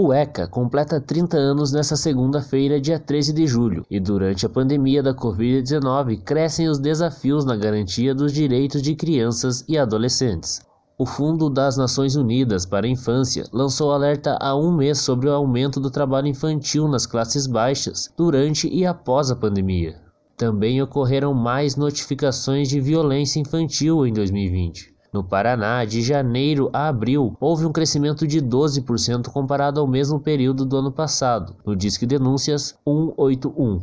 O ECA completa 30 anos nesta segunda-feira, dia 13 de julho, e durante a pandemia da Covid-19 crescem os desafios na garantia dos direitos de crianças e adolescentes. O Fundo das Nações Unidas para a Infância lançou alerta há um mês sobre o aumento do trabalho infantil nas classes baixas durante e após a pandemia. Também ocorreram mais notificações de violência infantil em 2020. No Paraná, de janeiro a abril, houve um crescimento de 12% comparado ao mesmo período do ano passado, no Disque Denúncias 181.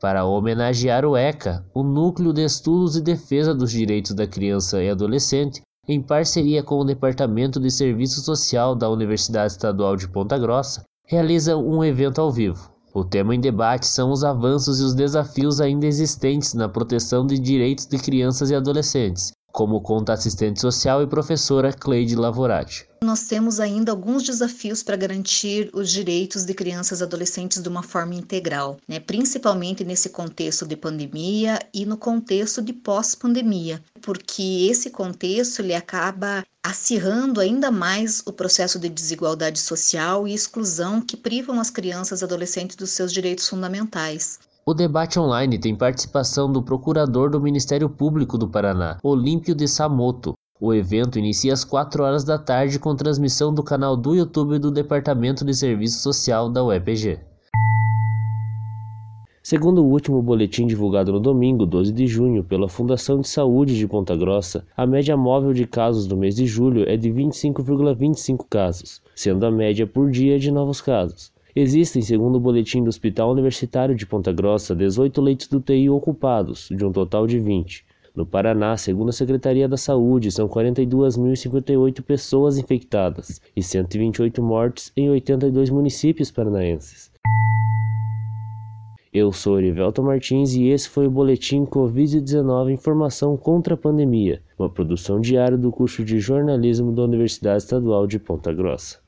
Para homenagear o ECA, o Núcleo de Estudos e Defesa dos Direitos da Criança e Adolescente, em parceria com o Departamento de Serviço Social da Universidade Estadual de Ponta Grossa, realiza um evento ao vivo. O tema em debate são os avanços e os desafios ainda existentes na proteção de direitos de crianças e adolescentes, como conta assistente social e professora Cleide Lavorati. Nós temos ainda alguns desafios para garantir os direitos de crianças e adolescentes de uma forma integral, né? principalmente nesse contexto de pandemia e no contexto de pós-pandemia, porque esse contexto ele acaba acirrando ainda mais o processo de desigualdade social e exclusão que privam as crianças e adolescentes dos seus direitos fundamentais. O debate online tem participação do Procurador do Ministério Público do Paraná, Olímpio de Samoto. O evento inicia às 4 horas da tarde com transmissão do canal do YouTube do Departamento de Serviço Social da UEPG. Segundo o último boletim divulgado no domingo, 12 de junho, pela Fundação de Saúde de Ponta Grossa, a média móvel de casos do mês de julho é de 25,25 ,25 casos, sendo a média por dia de novos casos. Existem, segundo o boletim do Hospital Universitário de Ponta Grossa, 18 leitos do TI ocupados, de um total de 20. No Paraná, segundo a Secretaria da Saúde, são 42.058 pessoas infectadas e 128 mortes em 82 municípios paranaenses. Eu sou Erivelto Martins e esse foi o Boletim Covid-19 Informação contra a Pandemia, uma produção diária do curso de jornalismo da Universidade Estadual de Ponta Grossa.